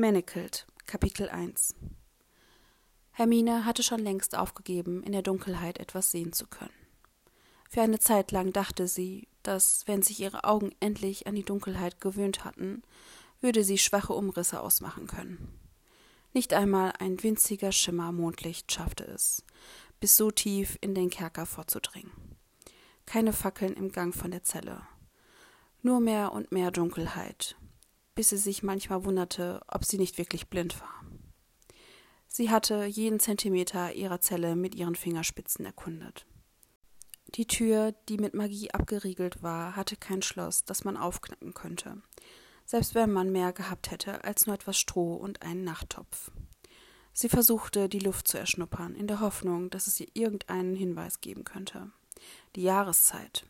Manacled, Kapitel 1 Hermine hatte schon längst aufgegeben, in der Dunkelheit etwas sehen zu können. Für eine Zeit lang dachte sie, dass, wenn sich ihre Augen endlich an die Dunkelheit gewöhnt hatten, würde sie schwache Umrisse ausmachen können. Nicht einmal ein winziger Schimmer Mondlicht schaffte es, bis so tief in den Kerker vorzudringen. Keine Fackeln im Gang von der Zelle. Nur mehr und mehr Dunkelheit, bis sie sich manchmal wunderte, ob sie nicht wirklich blind war. Sie hatte jeden Zentimeter ihrer Zelle mit ihren Fingerspitzen erkundet. Die Tür, die mit Magie abgeriegelt war, hatte kein Schloss, das man aufknacken könnte, selbst wenn man mehr gehabt hätte als nur etwas Stroh und einen Nachttopf. Sie versuchte, die Luft zu erschnuppern, in der Hoffnung, dass es ihr irgendeinen Hinweis geben könnte. Die Jahreszeit,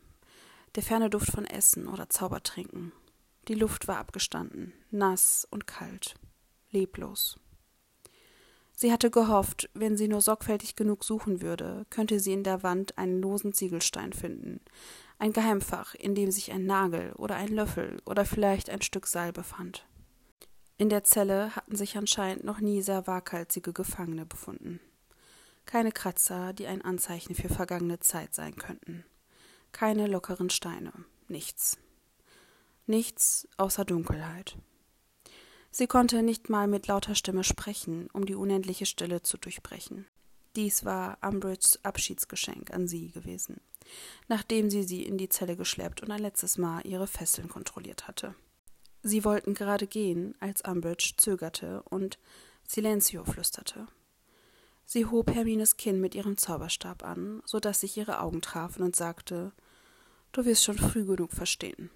der ferne Duft von Essen oder Zaubertrinken, die Luft war abgestanden, nass und kalt, leblos. Sie hatte gehofft, wenn sie nur sorgfältig genug suchen würde, könnte sie in der Wand einen losen Ziegelstein finden, ein Geheimfach, in dem sich ein Nagel oder ein Löffel oder vielleicht ein Stück Seil befand. In der Zelle hatten sich anscheinend noch nie sehr waghalsige Gefangene befunden. Keine Kratzer, die ein Anzeichen für vergangene Zeit sein könnten. Keine lockeren Steine, nichts nichts außer Dunkelheit. Sie konnte nicht mal mit lauter Stimme sprechen, um die unendliche Stille zu durchbrechen. Dies war Umbridges Abschiedsgeschenk an sie gewesen, nachdem sie sie in die Zelle geschleppt und ein letztes Mal ihre Fesseln kontrolliert hatte. Sie wollten gerade gehen, als Umbridge zögerte und Silencio flüsterte. Sie hob Hermines Kinn mit ihrem Zauberstab an, so dass sich ihre Augen trafen und sagte: Du wirst schon früh genug verstehen.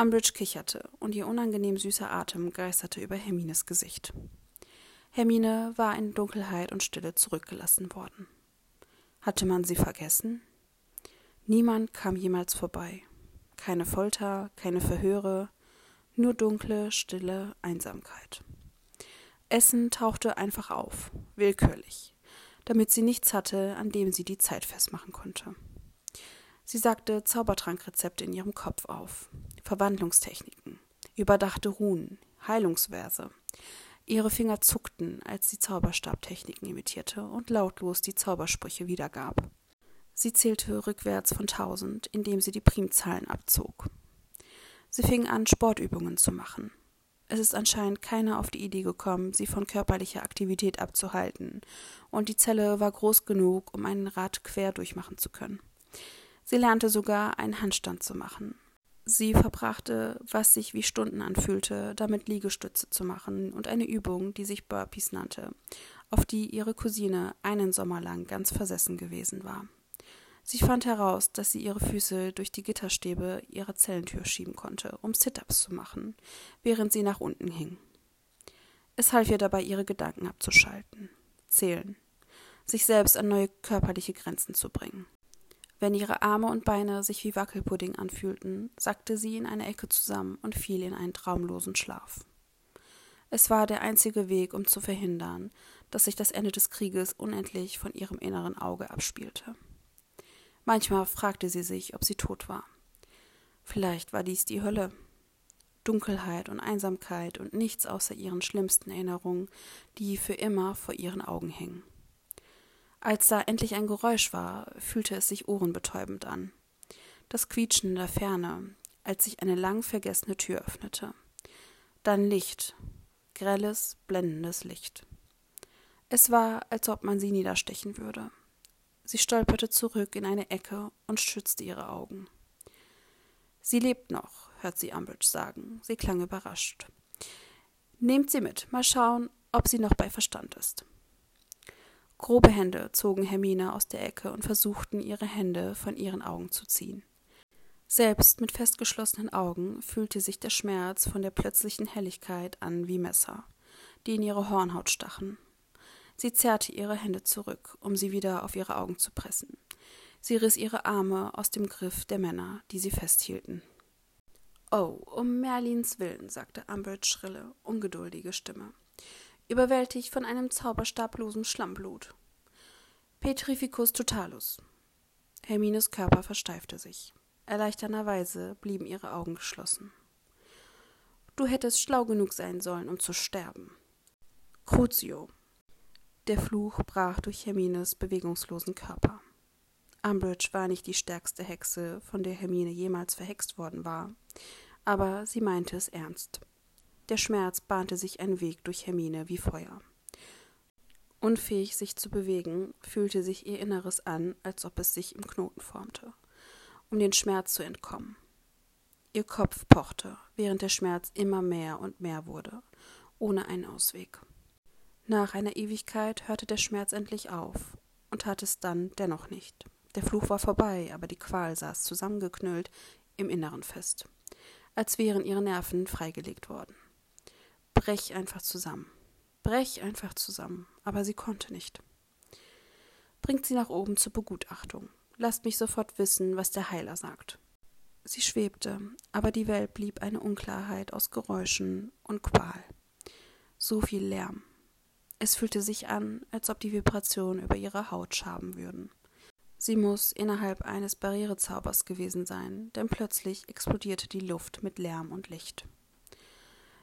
Umbridge kicherte, und ihr unangenehm süßer Atem geisterte über Hermines Gesicht. Hermine war in Dunkelheit und Stille zurückgelassen worden. Hatte man sie vergessen? Niemand kam jemals vorbei. Keine Folter, keine Verhöre, nur dunkle, stille Einsamkeit. Essen tauchte einfach auf, willkürlich, damit sie nichts hatte, an dem sie die Zeit festmachen konnte. Sie sagte Zaubertrankrezepte in ihrem Kopf auf, Verwandlungstechniken, überdachte Runen, Heilungsverse. Ihre Finger zuckten, als sie Zauberstabtechniken imitierte und lautlos die Zaubersprüche wiedergab. Sie zählte rückwärts von tausend, indem sie die Primzahlen abzog. Sie fing an, Sportübungen zu machen. Es ist anscheinend keiner auf die Idee gekommen, sie von körperlicher Aktivität abzuhalten, und die Zelle war groß genug, um einen Rad quer durchmachen zu können. Sie lernte sogar einen Handstand zu machen, Sie verbrachte, was sich wie Stunden anfühlte, damit Liegestütze zu machen und eine Übung, die sich Burpees nannte, auf die ihre Cousine einen Sommer lang ganz versessen gewesen war. Sie fand heraus, dass sie ihre Füße durch die Gitterstäbe ihrer Zellentür schieben konnte, um Sit-ups zu machen, während sie nach unten hing. Es half ihr dabei, ihre Gedanken abzuschalten, zählen, sich selbst an neue körperliche Grenzen zu bringen. Wenn ihre Arme und Beine sich wie Wackelpudding anfühlten, sackte sie in eine Ecke zusammen und fiel in einen traumlosen Schlaf. Es war der einzige Weg, um zu verhindern, dass sich das Ende des Krieges unendlich von ihrem inneren Auge abspielte. Manchmal fragte sie sich, ob sie tot war. Vielleicht war dies die Hölle. Dunkelheit und Einsamkeit und nichts außer ihren schlimmsten Erinnerungen, die für immer vor ihren Augen hingen. Als da endlich ein Geräusch war, fühlte es sich ohrenbetäubend an. Das Quietschen in der Ferne, als sich eine lang vergessene Tür öffnete. Dann Licht, grelles, blendendes Licht. Es war, als ob man sie niederstechen würde. Sie stolperte zurück in eine Ecke und schützte ihre Augen. Sie lebt noch, hört sie Umbridge sagen. Sie klang überrascht. Nehmt sie mit, mal schauen, ob sie noch bei Verstand ist. Grobe Hände zogen Hermine aus der Ecke und versuchten, ihre Hände von ihren Augen zu ziehen. Selbst mit festgeschlossenen Augen fühlte sich der Schmerz von der plötzlichen Helligkeit an wie Messer, die in ihre Hornhaut stachen. Sie zerrte ihre Hände zurück, um sie wieder auf ihre Augen zu pressen. Sie riss ihre Arme aus dem Griff der Männer, die sie festhielten. Oh, um Merlins Willen, sagte Umbridge schrille, ungeduldige Stimme überwältigt von einem zauberstablosen Schlammblut. Petrificus totalus. Hermines Körper versteifte sich. Erleichternderweise blieben ihre Augen geschlossen. Du hättest schlau genug sein sollen, um zu sterben. Crucio. Der Fluch brach durch Hermines bewegungslosen Körper. Umbridge war nicht die stärkste Hexe, von der Hermine jemals verhext worden war, aber sie meinte es ernst. Der Schmerz bahnte sich einen Weg durch Hermine wie Feuer. Unfähig, sich zu bewegen, fühlte sich ihr Inneres an, als ob es sich im Knoten formte, um den Schmerz zu entkommen. Ihr Kopf pochte, während der Schmerz immer mehr und mehr wurde, ohne einen Ausweg. Nach einer Ewigkeit hörte der Schmerz endlich auf und tat es dann dennoch nicht. Der Fluch war vorbei, aber die Qual saß zusammengeknüllt im Inneren fest, als wären ihre Nerven freigelegt worden. Brech einfach zusammen. Brech einfach zusammen. Aber sie konnte nicht. Bringt sie nach oben zur Begutachtung. Lasst mich sofort wissen, was der Heiler sagt. Sie schwebte, aber die Welt blieb eine Unklarheit aus Geräuschen und Qual. So viel Lärm. Es fühlte sich an, als ob die Vibrationen über ihre Haut schaben würden. Sie muss innerhalb eines Barrierezaubers gewesen sein, denn plötzlich explodierte die Luft mit Lärm und Licht.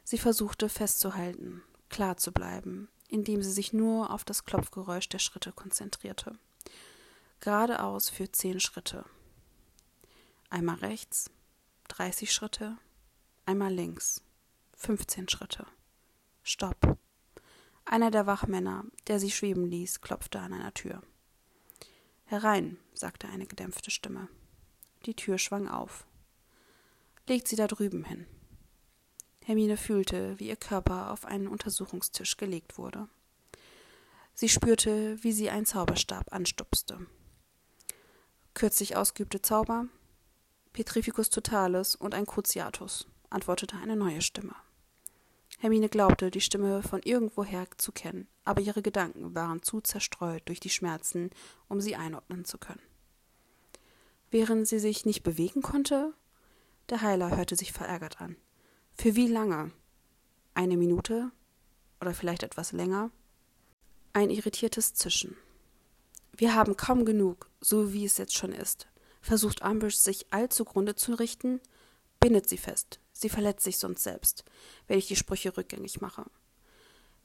Sie versuchte festzuhalten, klar zu bleiben, indem sie sich nur auf das Klopfgeräusch der Schritte konzentrierte. Geradeaus für zehn Schritte. Einmal rechts, dreißig Schritte, einmal links, fünfzehn Schritte. Stopp. Einer der Wachmänner, der sie schweben ließ, klopfte an einer Tür. Herein, sagte eine gedämpfte Stimme. Die Tür schwang auf. Legt sie da drüben hin. Hermine fühlte, wie ihr Körper auf einen Untersuchungstisch gelegt wurde. Sie spürte, wie sie einen Zauberstab anstupste. Kürzlich ausgeübte Zauber? Petrificus totalis und ein Cruciatus, antwortete eine neue Stimme. Hermine glaubte, die Stimme von irgendwoher zu kennen, aber ihre Gedanken waren zu zerstreut durch die Schmerzen, um sie einordnen zu können. Während sie sich nicht bewegen konnte? Der Heiler hörte sich verärgert an. Für wie lange? Eine Minute? Oder vielleicht etwas länger? Ein irritiertes Zischen. Wir haben kaum genug, so wie es jetzt schon ist. Versucht Umbridge sich allzugrunde zu richten? Bindet sie fest. Sie verletzt sich sonst selbst, wenn ich die Sprüche rückgängig mache.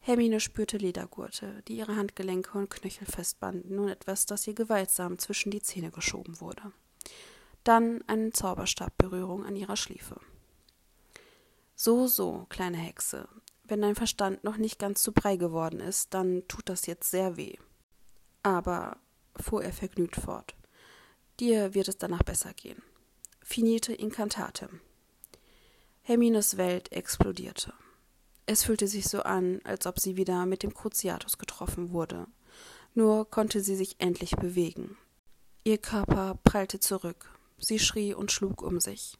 Hermine spürte Ledergurte, die ihre Handgelenke und Knöchel festbanden und etwas, das ihr gewaltsam zwischen die Zähne geschoben wurde. Dann eine Zauberstabberührung an ihrer Schliefe. So, so, kleine Hexe. Wenn dein Verstand noch nicht ganz zu Brei geworden ist, dann tut das jetzt sehr weh. Aber, fuhr er vergnügt fort, dir wird es danach besser gehen. Finite Incantate. Hermines Welt explodierte. Es fühlte sich so an, als ob sie wieder mit dem Cruciatus getroffen wurde. Nur konnte sie sich endlich bewegen. Ihr Körper prallte zurück. Sie schrie und schlug um sich.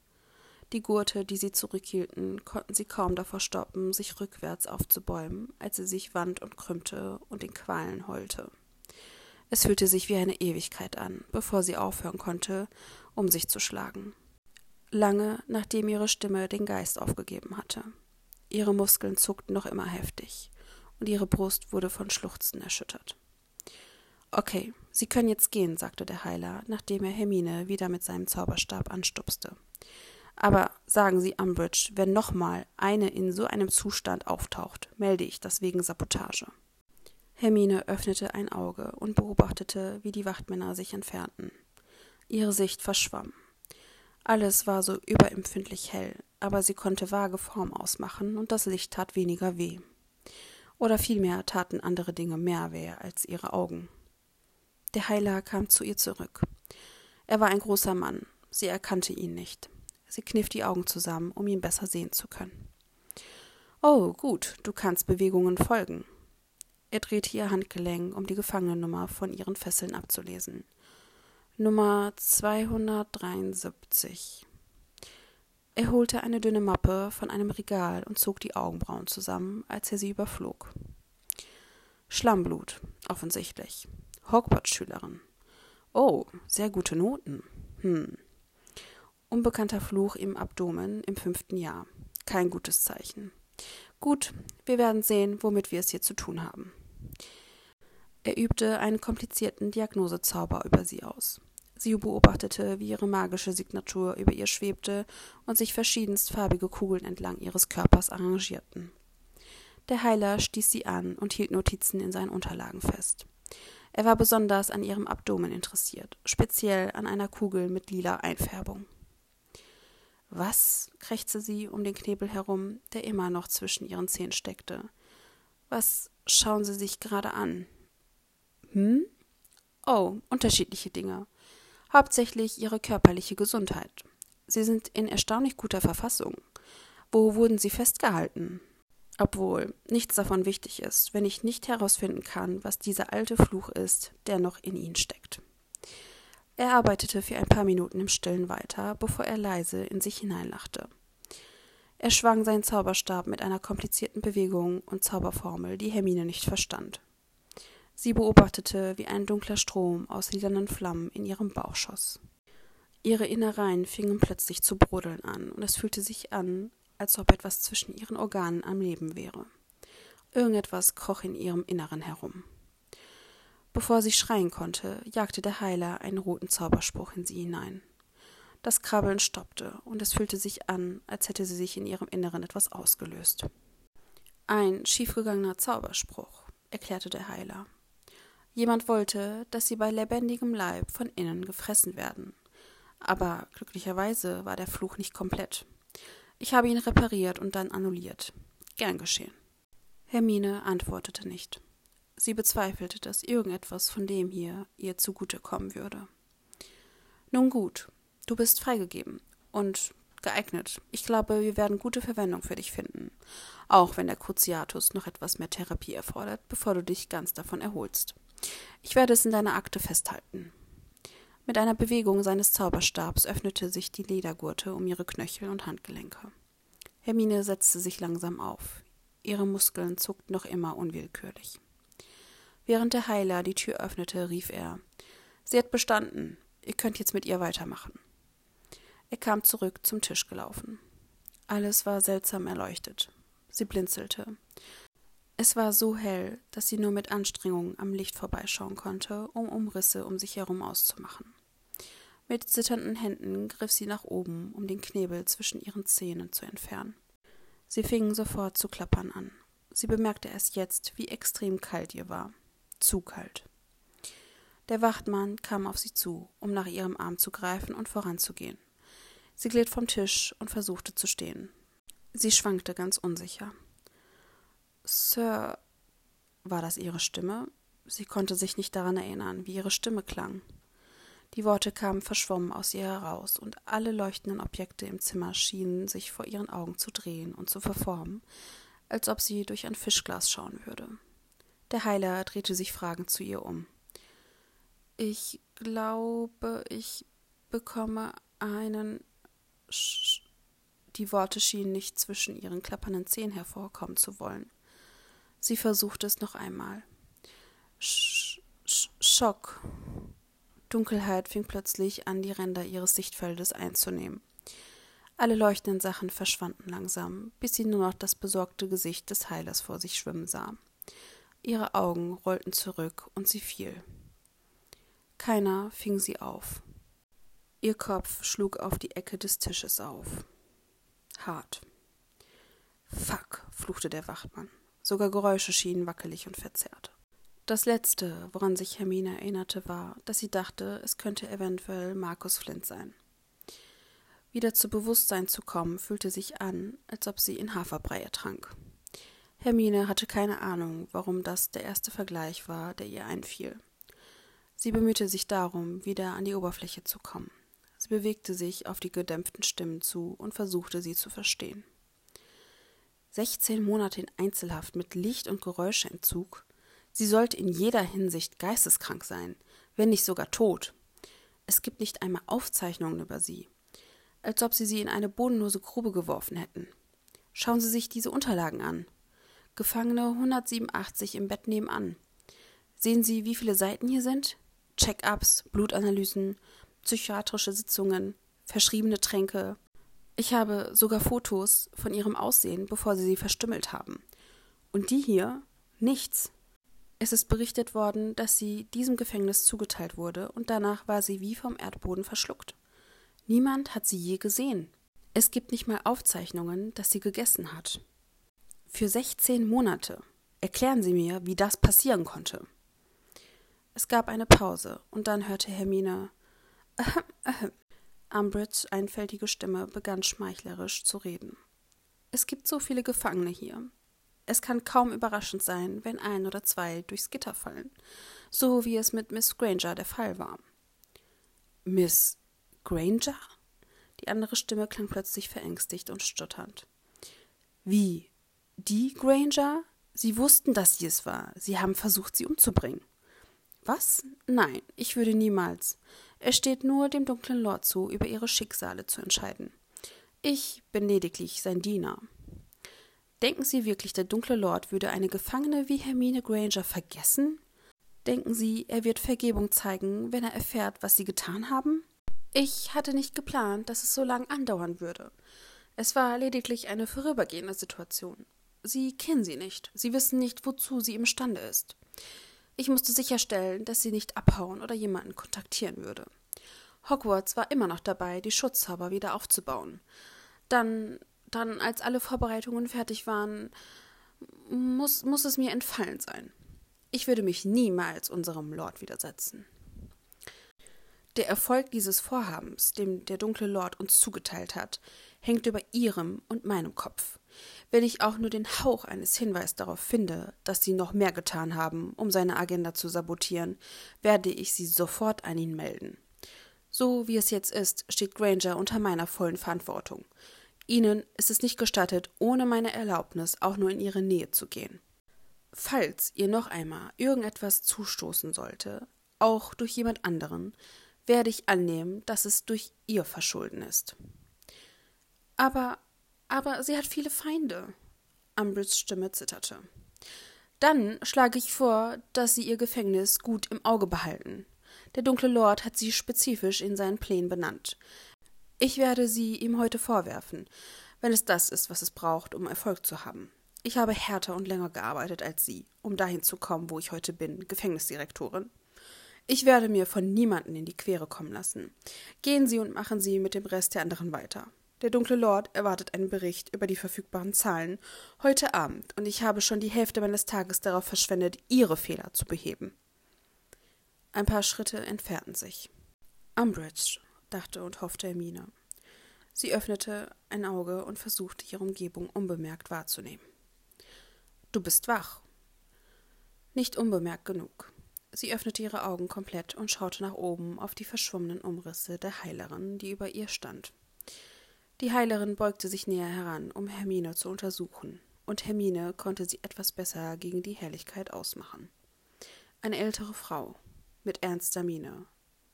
Die Gurte, die sie zurückhielten, konnten sie kaum davor stoppen, sich rückwärts aufzubäumen, als sie sich wand und krümmte und in Qualen heulte. Es fühlte sich wie eine Ewigkeit an, bevor sie aufhören konnte, um sich zu schlagen. Lange nachdem ihre Stimme den Geist aufgegeben hatte. Ihre Muskeln zuckten noch immer heftig, und ihre Brust wurde von Schluchzen erschüttert. Okay, Sie können jetzt gehen, sagte der Heiler, nachdem er Hermine wieder mit seinem Zauberstab anstupste. Aber sagen Sie, Umbridge, wenn nochmal eine in so einem Zustand auftaucht, melde ich das wegen Sabotage. Hermine öffnete ein Auge und beobachtete, wie die Wachtmänner sich entfernten. Ihre Sicht verschwamm. Alles war so überempfindlich hell, aber sie konnte vage Form ausmachen und das Licht tat weniger weh. Oder vielmehr taten andere Dinge mehr weh als ihre Augen. Der Heiler kam zu ihr zurück. Er war ein großer Mann, sie erkannte ihn nicht. Sie kniff die Augen zusammen, um ihn besser sehen zu können. Oh, gut, du kannst Bewegungen folgen. Er drehte ihr Handgelenk, um die Gefangenennummer von ihren Fesseln abzulesen. Nummer 273. Er holte eine dünne Mappe von einem Regal und zog die Augenbrauen zusammen, als er sie überflog. Schlammblut, offensichtlich. Hogwarts-Schülerin. Oh, sehr gute Noten. Hm. Unbekannter Fluch im Abdomen im fünften Jahr. Kein gutes Zeichen. Gut, wir werden sehen, womit wir es hier zu tun haben. Er übte einen komplizierten Diagnosezauber über sie aus. Sie beobachtete, wie ihre magische Signatur über ihr schwebte und sich verschiedenstfarbige Kugeln entlang ihres Körpers arrangierten. Der Heiler stieß sie an und hielt Notizen in seinen Unterlagen fest. Er war besonders an ihrem Abdomen interessiert, speziell an einer Kugel mit lila Einfärbung. Was? krächzte sie um den Knebel herum, der immer noch zwischen ihren Zehen steckte. Was schauen Sie sich gerade an? Hm? Oh, unterschiedliche Dinge hauptsächlich ihre körperliche Gesundheit. Sie sind in erstaunlich guter Verfassung. Wo wurden sie festgehalten? Obwohl nichts davon wichtig ist, wenn ich nicht herausfinden kann, was dieser alte Fluch ist, der noch in ihnen steckt. Er arbeitete für ein paar Minuten im Stillen weiter, bevor er leise in sich hineinlachte. Er schwang seinen Zauberstab mit einer komplizierten Bewegung und Zauberformel, die Hermine nicht verstand. Sie beobachtete, wie ein dunkler Strom aus lilanen Flammen in ihrem Bauch schoss. Ihre Innereien fingen plötzlich zu brodeln an, und es fühlte sich an, als ob etwas zwischen ihren Organen am Leben wäre. Irgendetwas kroch in ihrem Inneren herum. Bevor sie schreien konnte, jagte der Heiler einen roten Zauberspruch in sie hinein. Das Krabbeln stoppte, und es fühlte sich an, als hätte sie sich in ihrem Inneren etwas ausgelöst. Ein schiefgegangener Zauberspruch, erklärte der Heiler. Jemand wollte, dass sie bei lebendigem Leib von innen gefressen werden. Aber glücklicherweise war der Fluch nicht komplett. Ich habe ihn repariert und dann annulliert. Gern geschehen. Hermine antwortete nicht. Sie bezweifelte, dass irgendetwas von dem hier ihr zugute kommen würde. Nun gut, du bist freigegeben und geeignet. Ich glaube, wir werden gute Verwendung für dich finden, auch wenn der Cruciatus noch etwas mehr Therapie erfordert, bevor du dich ganz davon erholst. Ich werde es in deiner Akte festhalten. Mit einer Bewegung seines Zauberstabs öffnete sich die Ledergurte um ihre Knöchel und Handgelenke. Hermine setzte sich langsam auf. Ihre Muskeln zuckten noch immer unwillkürlich. Während der Heiler die Tür öffnete, rief er Sie hat bestanden. Ihr könnt jetzt mit ihr weitermachen. Er kam zurück zum Tisch gelaufen. Alles war seltsam erleuchtet. Sie blinzelte. Es war so hell, dass sie nur mit Anstrengung am Licht vorbeischauen konnte, um Umrisse um sich herum auszumachen. Mit zitternden Händen griff sie nach oben, um den Knebel zwischen ihren Zähnen zu entfernen. Sie fingen sofort zu klappern an. Sie bemerkte erst jetzt, wie extrem kalt ihr war. Zu kalt. Der Wachtmann kam auf sie zu, um nach ihrem Arm zu greifen und voranzugehen. Sie glitt vom Tisch und versuchte zu stehen. Sie schwankte ganz unsicher. Sir, war das ihre Stimme? Sie konnte sich nicht daran erinnern, wie ihre Stimme klang. Die Worte kamen verschwommen aus ihr heraus, und alle leuchtenden Objekte im Zimmer schienen sich vor ihren Augen zu drehen und zu verformen, als ob sie durch ein Fischglas schauen würde. Der Heiler drehte sich fragend zu ihr um. Ich glaube, ich bekomme einen. Sch die Worte schienen nicht zwischen ihren klappernden Zähnen hervorkommen zu wollen. Sie versuchte es noch einmal. Sch Schock. Dunkelheit fing plötzlich an, die Ränder ihres Sichtfeldes einzunehmen. Alle leuchtenden Sachen verschwanden langsam, bis sie nur noch das besorgte Gesicht des Heilers vor sich schwimmen sah. Ihre Augen rollten zurück und sie fiel. Keiner fing sie auf. Ihr Kopf schlug auf die Ecke des Tisches auf. Hart. Fuck, fluchte der Wachtmann. Sogar Geräusche schienen wackelig und verzerrt. Das Letzte, woran sich Hermine erinnerte, war, dass sie dachte, es könnte eventuell Markus Flint sein. Wieder zu Bewusstsein zu kommen, fühlte sich an, als ob sie in Haferbrei ertrank. Hermine hatte keine Ahnung, warum das der erste Vergleich war, der ihr einfiel. Sie bemühte sich darum, wieder an die Oberfläche zu kommen. Sie bewegte sich auf die gedämpften Stimmen zu und versuchte sie zu verstehen. 16 Monate in Einzelhaft mit Licht- und Geräuschentzug. Sie sollte in jeder Hinsicht geisteskrank sein, wenn nicht sogar tot. Es gibt nicht einmal Aufzeichnungen über sie, als ob sie sie in eine bodenlose Grube geworfen hätten. Schauen Sie sich diese Unterlagen an. Gefangene 187 im Bett nebenan. Sehen Sie, wie viele Seiten hier sind? Check-ups, Blutanalysen, psychiatrische Sitzungen, verschriebene Tränke, ich habe sogar Fotos von ihrem Aussehen, bevor sie sie verstümmelt haben. Und die hier? Nichts. Es ist berichtet worden, dass sie diesem Gefängnis zugeteilt wurde und danach war sie wie vom Erdboden verschluckt. Niemand hat sie je gesehen. Es gibt nicht mal Aufzeichnungen, dass sie gegessen hat. Für 16 Monate. Erklären Sie mir, wie das passieren konnte. Es gab eine Pause, und dann hörte Hermine ahem, ahem. Umbridge einfältige Stimme begann schmeichlerisch zu reden. Es gibt so viele Gefangene hier. Es kann kaum überraschend sein, wenn ein oder zwei durchs Gitter fallen, so wie es mit Miss Granger der Fall war. Miss Granger? Die andere Stimme klang plötzlich verängstigt und stotternd. Wie? Die Granger? Sie wussten, dass sie es war. Sie haben versucht, sie umzubringen. Was? Nein, ich würde niemals. Es steht nur dem dunklen Lord zu, über ihre Schicksale zu entscheiden. Ich bin lediglich sein Diener. Denken Sie wirklich, der dunkle Lord würde eine Gefangene wie Hermine Granger vergessen? Denken Sie, er wird Vergebung zeigen, wenn er erfährt, was Sie getan haben? Ich hatte nicht geplant, dass es so lang andauern würde. Es war lediglich eine vorübergehende Situation. Sie kennen sie nicht. Sie wissen nicht, wozu sie imstande ist. Ich musste sicherstellen, dass sie nicht abhauen oder jemanden kontaktieren würde. Hogwarts war immer noch dabei, die Schutzzauber wieder aufzubauen. Dann, dann, als alle Vorbereitungen fertig waren, muss, muss es mir entfallen sein. Ich würde mich niemals unserem Lord widersetzen. Der Erfolg dieses Vorhabens, dem der dunkle Lord uns zugeteilt hat, hängt über ihrem und meinem Kopf. Wenn ich auch nur den Hauch eines Hinweis darauf finde, dass sie noch mehr getan haben, um seine Agenda zu sabotieren, werde ich sie sofort an ihn melden. So wie es jetzt ist, steht Granger unter meiner vollen Verantwortung. Ihnen ist es nicht gestattet, ohne meine Erlaubnis auch nur in ihre Nähe zu gehen. Falls ihr noch einmal irgendetwas zustoßen sollte, auch durch jemand anderen, werde ich annehmen, dass es durch ihr Verschulden ist. Aber, aber sie hat viele Feinde. Umbridges Stimme zitterte. Dann schlage ich vor, dass sie ihr Gefängnis gut im Auge behalten. Der dunkle Lord hat sie spezifisch in seinen Plänen benannt. Ich werde sie ihm heute vorwerfen, wenn es das ist, was es braucht, um Erfolg zu haben. Ich habe härter und länger gearbeitet als Sie, um dahin zu kommen, wo ich heute bin, Gefängnisdirektorin. Ich werde mir von niemanden in die Quere kommen lassen. Gehen Sie und machen Sie mit dem Rest der anderen weiter. Der dunkle Lord erwartet einen Bericht über die verfügbaren Zahlen heute Abend, und ich habe schon die Hälfte meines Tages darauf verschwendet, Ihre Fehler zu beheben. Ein paar Schritte entfernten sich. Umbridge, dachte und hoffte Hermine. Sie öffnete ein Auge und versuchte, ihre Umgebung unbemerkt wahrzunehmen. Du bist wach. Nicht unbemerkt genug. Sie öffnete ihre Augen komplett und schaute nach oben auf die verschwommenen Umrisse der Heilerin, die über ihr stand. Die Heilerin beugte sich näher heran, um Hermine zu untersuchen, und Hermine konnte sie etwas besser gegen die Helligkeit ausmachen. Eine ältere Frau, mit ernster Miene,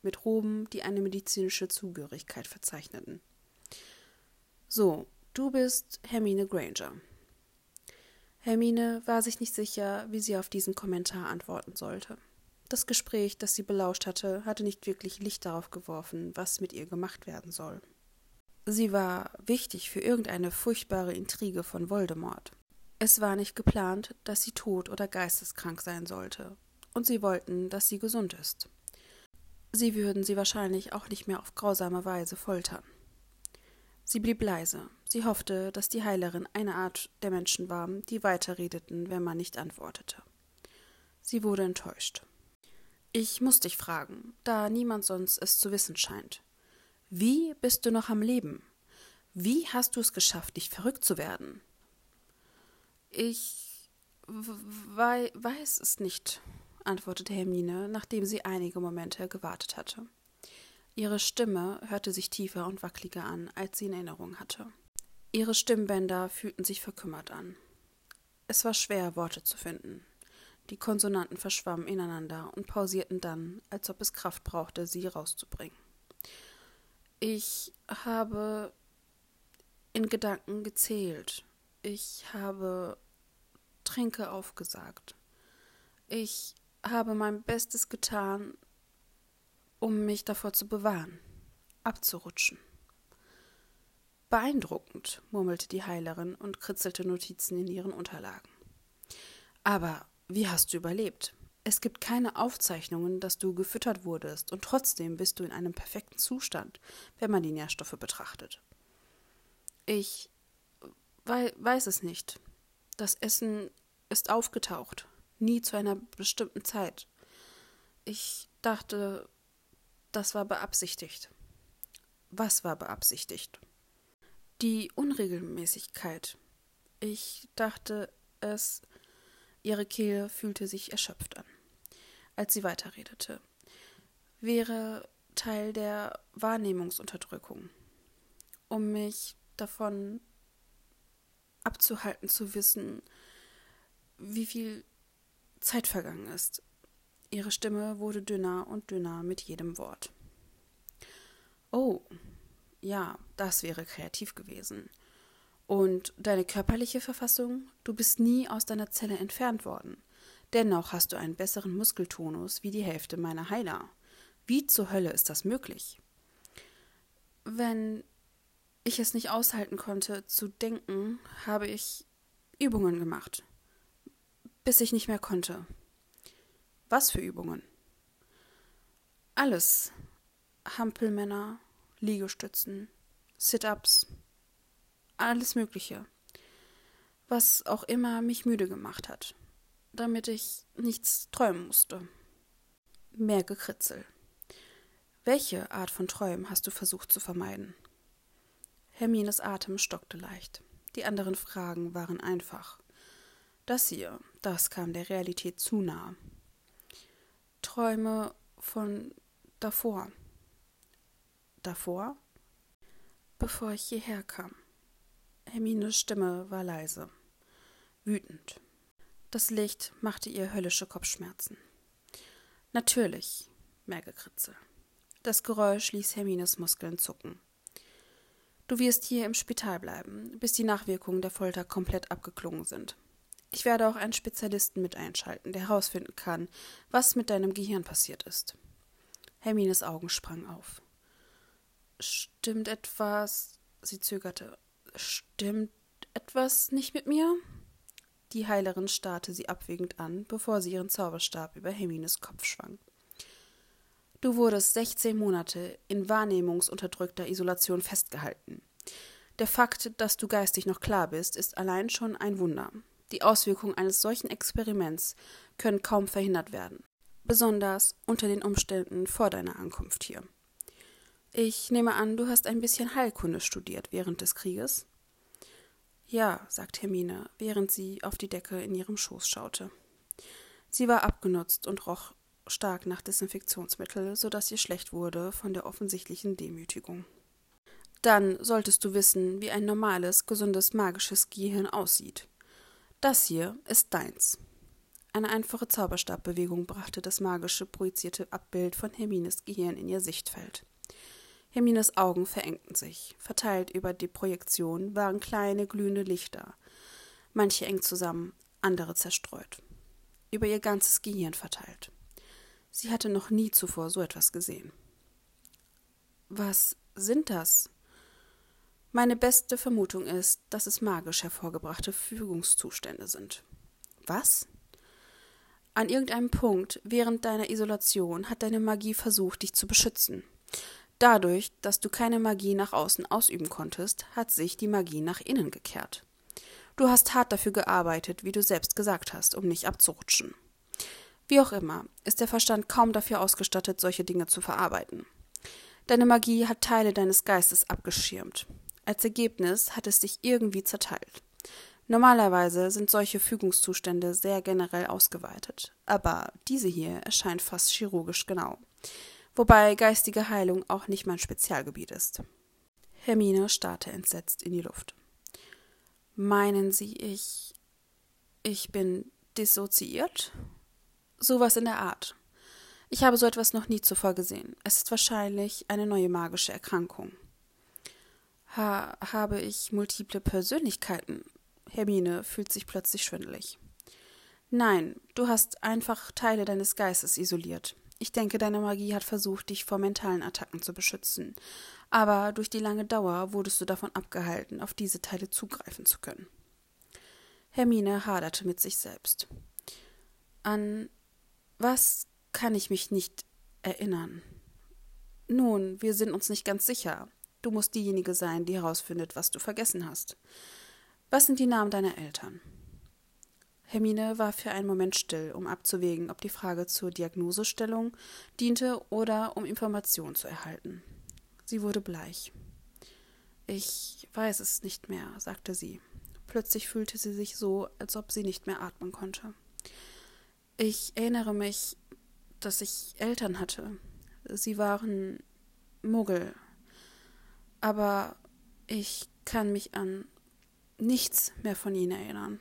mit Roben, die eine medizinische Zugehörigkeit verzeichneten. So, du bist Hermine Granger. Hermine war sich nicht sicher, wie sie auf diesen Kommentar antworten sollte. Das Gespräch, das sie belauscht hatte, hatte nicht wirklich Licht darauf geworfen, was mit ihr gemacht werden soll. Sie war wichtig für irgendeine furchtbare Intrige von Voldemort. Es war nicht geplant, dass sie tot oder geisteskrank sein sollte, und sie wollten, dass sie gesund ist. Sie würden sie wahrscheinlich auch nicht mehr auf grausame Weise foltern. Sie blieb leise. Sie hoffte, dass die Heilerin eine Art der Menschen war, die weiterredeten, wenn man nicht antwortete. Sie wurde enttäuscht. Ich muss dich fragen, da niemand sonst es zu wissen scheint. Wie bist du noch am Leben? Wie hast du es geschafft, dich verrückt zu werden? Ich wei weiß es nicht, antwortete Hermine, nachdem sie einige Momente gewartet hatte. Ihre Stimme hörte sich tiefer und wackeliger an, als sie in Erinnerung hatte. Ihre Stimmbänder fühlten sich verkümmert an. Es war schwer, Worte zu finden. Die Konsonanten verschwammen ineinander und pausierten dann, als ob es Kraft brauchte, sie rauszubringen. Ich habe in Gedanken gezählt. Ich habe Tränke aufgesagt. Ich habe mein Bestes getan, um mich davor zu bewahren, abzurutschen. Beeindruckend, murmelte die Heilerin und kritzelte Notizen in ihren Unterlagen. Aber Wie hast du überlebt? Es gibt keine Aufzeichnungen, dass du gefüttert wurdest, und trotzdem bist du in einem perfekten Zustand, wenn man die Nährstoffe betrachtet. Ich wei weiß es nicht. Das Essen ist aufgetaucht, nie zu einer bestimmten Zeit. Ich dachte, das war beabsichtigt. Was war beabsichtigt? Die Unregelmäßigkeit. Ich dachte, es. Ihre Kehle fühlte sich erschöpft an, als sie weiterredete. Wäre Teil der Wahrnehmungsunterdrückung, um mich davon abzuhalten zu wissen, wie viel Zeit vergangen ist. Ihre Stimme wurde dünner und dünner mit jedem Wort. Oh, ja, das wäre kreativ gewesen. Und deine körperliche Verfassung? Du bist nie aus deiner Zelle entfernt worden. Dennoch hast du einen besseren Muskeltonus wie die Hälfte meiner Heiler. Wie zur Hölle ist das möglich? Wenn ich es nicht aushalten konnte, zu denken, habe ich Übungen gemacht, bis ich nicht mehr konnte. Was für Übungen? Alles. Hampelmänner, Liegestützen, Sit-ups, alles Mögliche. Was auch immer mich müde gemacht hat, damit ich nichts träumen musste. Mehr Gekritzel. Welche Art von Träumen hast du versucht zu vermeiden? Hermines Atem stockte leicht. Die anderen Fragen waren einfach. Das hier, das kam der Realität zu nah. Träume von davor. Davor? Bevor ich hierher kam. Hermines Stimme war leise, wütend. Das Licht machte ihr höllische Kopfschmerzen. Natürlich, mehr Gekritzel. Das Geräusch ließ Hermines Muskeln zucken. Du wirst hier im Spital bleiben, bis die Nachwirkungen der Folter komplett abgeklungen sind. Ich werde auch einen Spezialisten mit einschalten, der herausfinden kann, was mit deinem Gehirn passiert ist. Hermines Augen sprangen auf. Stimmt etwas? Sie zögerte. Stimmt etwas nicht mit mir? Die Heilerin starrte sie abwägend an, bevor sie ihren Zauberstab über Hermines Kopf schwang. Du wurdest 16 Monate in wahrnehmungsunterdrückter Isolation festgehalten. Der Fakt, dass du geistig noch klar bist, ist allein schon ein Wunder. Die Auswirkungen eines solchen Experiments können kaum verhindert werden, besonders unter den Umständen vor deiner Ankunft hier. Ich nehme an, du hast ein bisschen Heilkunde studiert während des Krieges? Ja, sagt Hermine, während sie auf die Decke in ihrem Schoß schaute. Sie war abgenutzt und roch stark nach Desinfektionsmittel, so dass ihr schlecht wurde von der offensichtlichen Demütigung. Dann solltest du wissen, wie ein normales, gesundes, magisches Gehirn aussieht. Das hier ist deins. Eine einfache Zauberstabbewegung brachte das magische, projizierte Abbild von Hermines Gehirn in ihr Sichtfeld. Hermines Augen verengten sich. Verteilt über die Projektion waren kleine, glühende Lichter, manche eng zusammen, andere zerstreut. Über ihr ganzes Gehirn verteilt. Sie hatte noch nie zuvor so etwas gesehen. Was sind das? Meine beste Vermutung ist, dass es magisch hervorgebrachte Fügungszustände sind. Was? An irgendeinem Punkt während deiner Isolation hat deine Magie versucht, dich zu beschützen. Dadurch, dass du keine Magie nach außen ausüben konntest, hat sich die Magie nach innen gekehrt. Du hast hart dafür gearbeitet, wie du selbst gesagt hast, um nicht abzurutschen. Wie auch immer, ist der Verstand kaum dafür ausgestattet, solche Dinge zu verarbeiten. Deine Magie hat Teile deines Geistes abgeschirmt. Als Ergebnis hat es dich irgendwie zerteilt. Normalerweise sind solche Fügungszustände sehr generell ausgeweitet, aber diese hier erscheint fast chirurgisch genau. Wobei geistige Heilung auch nicht mein Spezialgebiet ist. Hermine starrte entsetzt in die Luft. Meinen Sie, ich. ich bin dissoziiert? Sowas in der Art. Ich habe so etwas noch nie zuvor gesehen. Es ist wahrscheinlich eine neue magische Erkrankung. Ha habe ich multiple Persönlichkeiten? Hermine fühlt sich plötzlich schwindelig. Nein, du hast einfach Teile deines Geistes isoliert. Ich denke, deine Magie hat versucht, dich vor mentalen Attacken zu beschützen. Aber durch die lange Dauer wurdest du davon abgehalten, auf diese Teile zugreifen zu können. Hermine haderte mit sich selbst. An was kann ich mich nicht erinnern? Nun, wir sind uns nicht ganz sicher. Du musst diejenige sein, die herausfindet, was du vergessen hast. Was sind die Namen deiner Eltern? Hermine war für einen Moment still, um abzuwägen, ob die Frage zur Diagnosestellung diente oder um Informationen zu erhalten. Sie wurde bleich. Ich weiß es nicht mehr, sagte sie. Plötzlich fühlte sie sich so, als ob sie nicht mehr atmen konnte. Ich erinnere mich, dass ich Eltern hatte. Sie waren Muggel. Aber ich kann mich an nichts mehr von ihnen erinnern.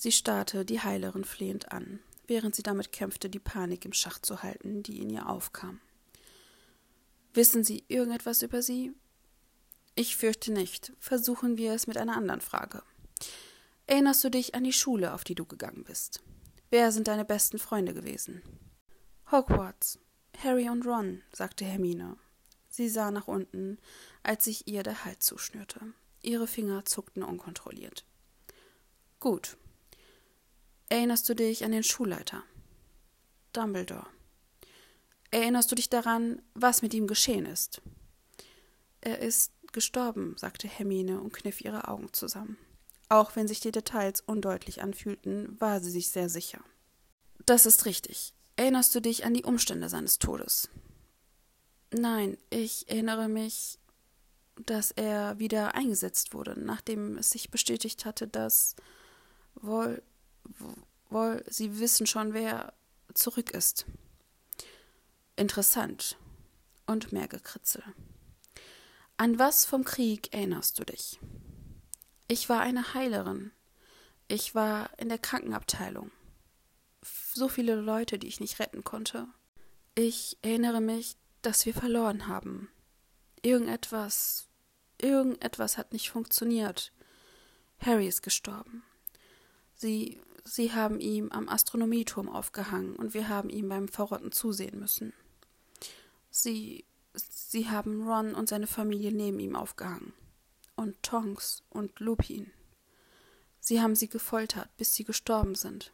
Sie starrte die Heilerin flehend an, während sie damit kämpfte, die Panik im Schach zu halten, die in ihr aufkam. Wissen Sie irgendetwas über sie? Ich fürchte nicht. Versuchen wir es mit einer anderen Frage. Erinnerst du dich an die Schule, auf die du gegangen bist? Wer sind deine besten Freunde gewesen? Hogwarts. Harry und Ron, sagte Hermine. Sie sah nach unten, als sich ihr der Hals zuschnürte. Ihre Finger zuckten unkontrolliert. Gut. Erinnerst du dich an den Schulleiter? Dumbledore. Erinnerst du dich daran, was mit ihm geschehen ist? Er ist gestorben, sagte Hermine und kniff ihre Augen zusammen. Auch wenn sich die Details undeutlich anfühlten, war sie sich sehr sicher. Das ist richtig. Erinnerst du dich an die Umstände seines Todes? Nein, ich erinnere mich, dass er wieder eingesetzt wurde, nachdem es sich bestätigt hatte, dass wohl, wohl, Sie wissen schon, wer zurück ist. Interessant. Und mehr Gekritzel. An was vom Krieg erinnerst du dich? Ich war eine Heilerin. Ich war in der Krankenabteilung. So viele Leute, die ich nicht retten konnte. Ich erinnere mich, dass wir verloren haben. Irgendetwas, irgendetwas hat nicht funktioniert. Harry ist gestorben. Sie, sie haben ihn am Astronomieturm aufgehangen und wir haben ihm beim Verrotten zusehen müssen. Sie, sie haben Ron und seine Familie neben ihm aufgehangen. Und Tonks und Lupin. Sie haben sie gefoltert, bis sie gestorben sind.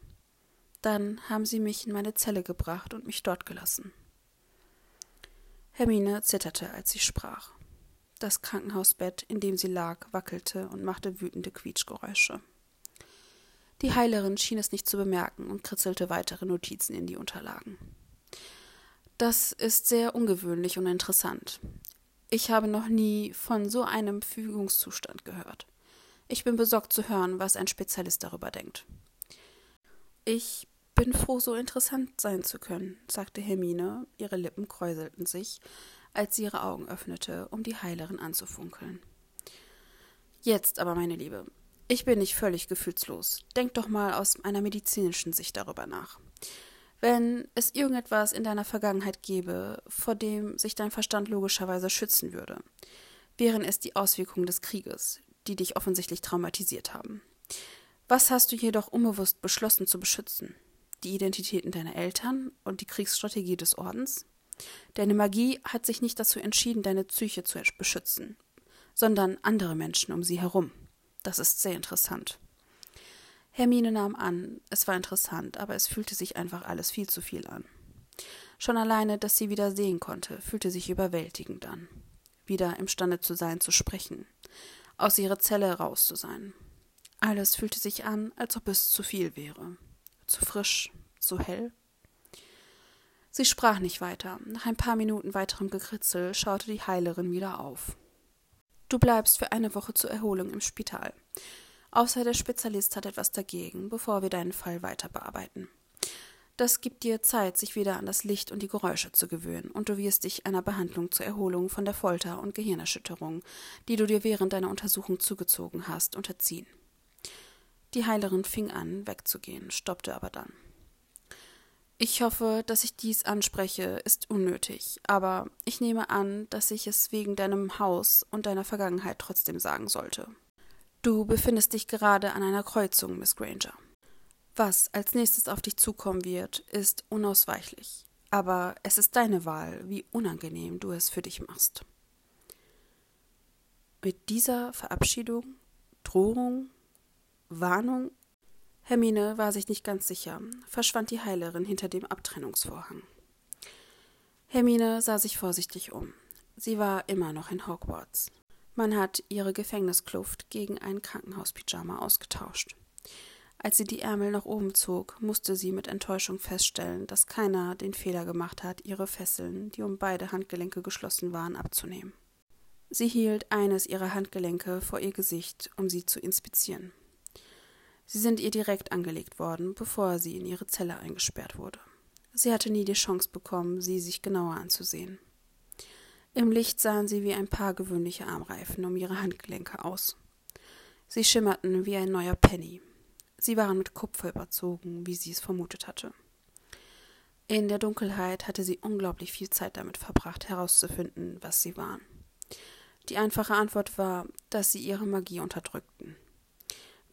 Dann haben sie mich in meine Zelle gebracht und mich dort gelassen. Hermine zitterte, als sie sprach. Das Krankenhausbett, in dem sie lag, wackelte und machte wütende Quietschgeräusche. Die Heilerin schien es nicht zu bemerken und kritzelte weitere Notizen in die Unterlagen. Das ist sehr ungewöhnlich und interessant. Ich habe noch nie von so einem Fügungszustand gehört. Ich bin besorgt zu hören, was ein Spezialist darüber denkt. Ich bin froh, so interessant sein zu können, sagte Hermine, ihre Lippen kräuselten sich, als sie ihre Augen öffnete, um die Heilerin anzufunkeln. Jetzt aber, meine Liebe, ich bin nicht völlig gefühlslos. Denk doch mal aus einer medizinischen Sicht darüber nach. Wenn es irgendetwas in deiner Vergangenheit gäbe, vor dem sich dein Verstand logischerweise schützen würde, wären es die Auswirkungen des Krieges, die dich offensichtlich traumatisiert haben. Was hast du jedoch unbewusst beschlossen zu beschützen? Die Identitäten deiner Eltern und die Kriegsstrategie des Ordens? Deine Magie hat sich nicht dazu entschieden, deine Psyche zu beschützen, sondern andere Menschen um sie herum. Das ist sehr interessant. Hermine nahm an, es war interessant, aber es fühlte sich einfach alles viel zu viel an. Schon alleine, dass sie wieder sehen konnte, fühlte sich überwältigend an. Wieder imstande zu sein, zu sprechen, aus ihrer Zelle raus zu sein. Alles fühlte sich an, als ob es zu viel wäre. Zu frisch, zu hell. Sie sprach nicht weiter. Nach ein paar Minuten weiterem Gekritzel schaute die Heilerin wieder auf. Du bleibst für eine Woche zur Erholung im Spital. Außer der Spezialist hat etwas dagegen, bevor wir deinen Fall weiter bearbeiten. Das gibt dir Zeit, sich wieder an das Licht und die Geräusche zu gewöhnen, und du wirst dich einer Behandlung zur Erholung von der Folter und Gehirnerschütterung, die du dir während deiner Untersuchung zugezogen hast, unterziehen. Die Heilerin fing an, wegzugehen, stoppte aber dann. Ich hoffe, dass ich dies anspreche, ist unnötig, aber ich nehme an, dass ich es wegen deinem Haus und deiner Vergangenheit trotzdem sagen sollte. Du befindest dich gerade an einer Kreuzung, Miss Granger. Was als nächstes auf dich zukommen wird, ist unausweichlich. Aber es ist deine Wahl, wie unangenehm du es für dich machst. Mit dieser Verabschiedung, Drohung, Warnung Hermine war sich nicht ganz sicher, verschwand die Heilerin hinter dem Abtrennungsvorhang. Hermine sah sich vorsichtig um. Sie war immer noch in Hogwarts. Man hat ihre Gefängniskluft gegen ein Krankenhauspyjama ausgetauscht. Als sie die Ärmel nach oben zog, musste sie mit Enttäuschung feststellen, dass keiner den Fehler gemacht hat, ihre Fesseln, die um beide Handgelenke geschlossen waren, abzunehmen. Sie hielt eines ihrer Handgelenke vor ihr Gesicht, um sie zu inspizieren. Sie sind ihr direkt angelegt worden, bevor sie in ihre Zelle eingesperrt wurde. Sie hatte nie die Chance bekommen, sie sich genauer anzusehen. Im Licht sahen sie wie ein paar gewöhnliche Armreifen um ihre Handgelenke aus. Sie schimmerten wie ein neuer Penny. Sie waren mit Kupfer überzogen, wie sie es vermutet hatte. In der Dunkelheit hatte sie unglaublich viel Zeit damit verbracht, herauszufinden, was sie waren. Die einfache Antwort war, dass sie ihre Magie unterdrückten.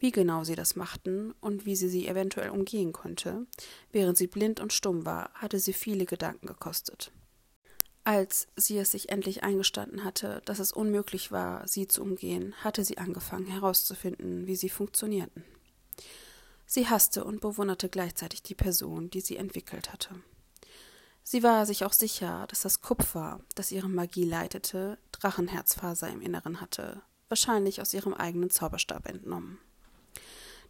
Wie genau sie das machten und wie sie sie eventuell umgehen konnte, während sie blind und stumm war, hatte sie viele Gedanken gekostet. Als sie es sich endlich eingestanden hatte, dass es unmöglich war, sie zu umgehen, hatte sie angefangen herauszufinden, wie sie funktionierten. Sie hasste und bewunderte gleichzeitig die Person, die sie entwickelt hatte. Sie war sich auch sicher, dass das Kupfer, das ihre Magie leitete, Drachenherzfaser im Inneren hatte, wahrscheinlich aus ihrem eigenen Zauberstab entnommen.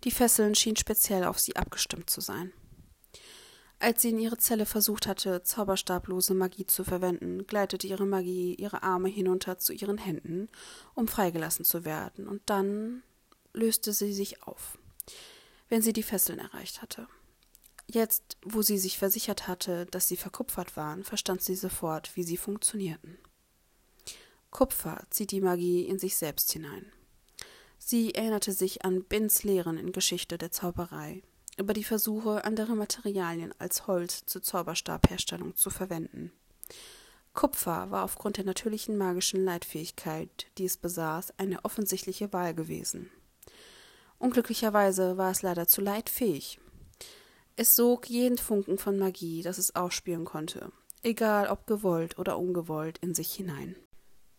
Die Fesseln schienen speziell auf sie abgestimmt zu sein. Als sie in ihre Zelle versucht hatte, zauberstablose Magie zu verwenden, gleitete ihre Magie ihre Arme hinunter zu ihren Händen, um freigelassen zu werden, und dann löste sie sich auf, wenn sie die Fesseln erreicht hatte. Jetzt, wo sie sich versichert hatte, dass sie verkupfert waren, verstand sie sofort, wie sie funktionierten. Kupfer zieht die Magie in sich selbst hinein. Sie erinnerte sich an Bins Lehren in Geschichte der Zauberei, über die Versuche, andere Materialien als Holz zur Zauberstabherstellung zu verwenden. Kupfer war aufgrund der natürlichen magischen Leitfähigkeit, die es besaß, eine offensichtliche Wahl gewesen. Unglücklicherweise war es leider zu leitfähig. Es sog jeden Funken von Magie, das es ausspielen konnte, egal ob gewollt oder ungewollt, in sich hinein.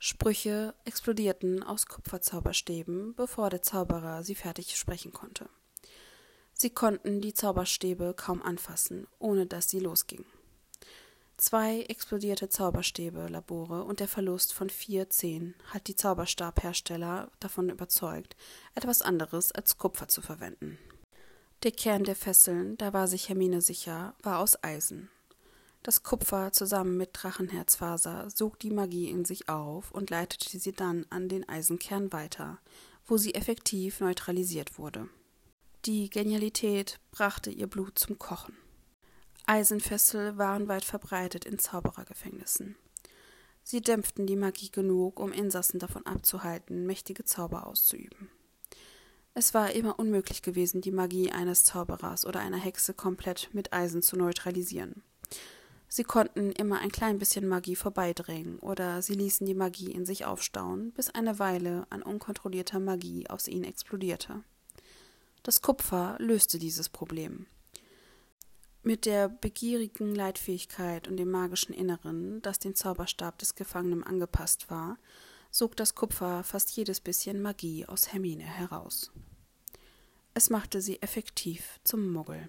Sprüche explodierten aus Kupferzauberstäben, bevor der Zauberer sie fertig sprechen konnte. Sie konnten die Zauberstäbe kaum anfassen, ohne dass sie losgingen. Zwei explodierte Zauberstäbe-Labore und der Verlust von vier Zehen hat die Zauberstabhersteller davon überzeugt, etwas anderes als Kupfer zu verwenden. Der Kern der Fesseln, da war sich Hermine sicher, war aus Eisen. Das Kupfer zusammen mit Drachenherzfaser sog die Magie in sich auf und leitete sie dann an den Eisenkern weiter, wo sie effektiv neutralisiert wurde. Die Genialität brachte ihr Blut zum Kochen. Eisenfessel waren weit verbreitet in Zauberergefängnissen. Sie dämpften die Magie genug, um Insassen davon abzuhalten, mächtige Zauber auszuüben. Es war immer unmöglich gewesen, die Magie eines Zauberers oder einer Hexe komplett mit Eisen zu neutralisieren. Sie konnten immer ein klein bisschen Magie vorbeidrängen, oder sie ließen die Magie in sich aufstauen, bis eine Weile an unkontrollierter Magie aus ihnen explodierte. Das Kupfer löste dieses Problem. Mit der begierigen Leitfähigkeit und dem magischen Inneren, das dem Zauberstab des Gefangenen angepasst war, sog das Kupfer fast jedes bisschen Magie aus Hermine heraus. Es machte sie effektiv zum Muggel.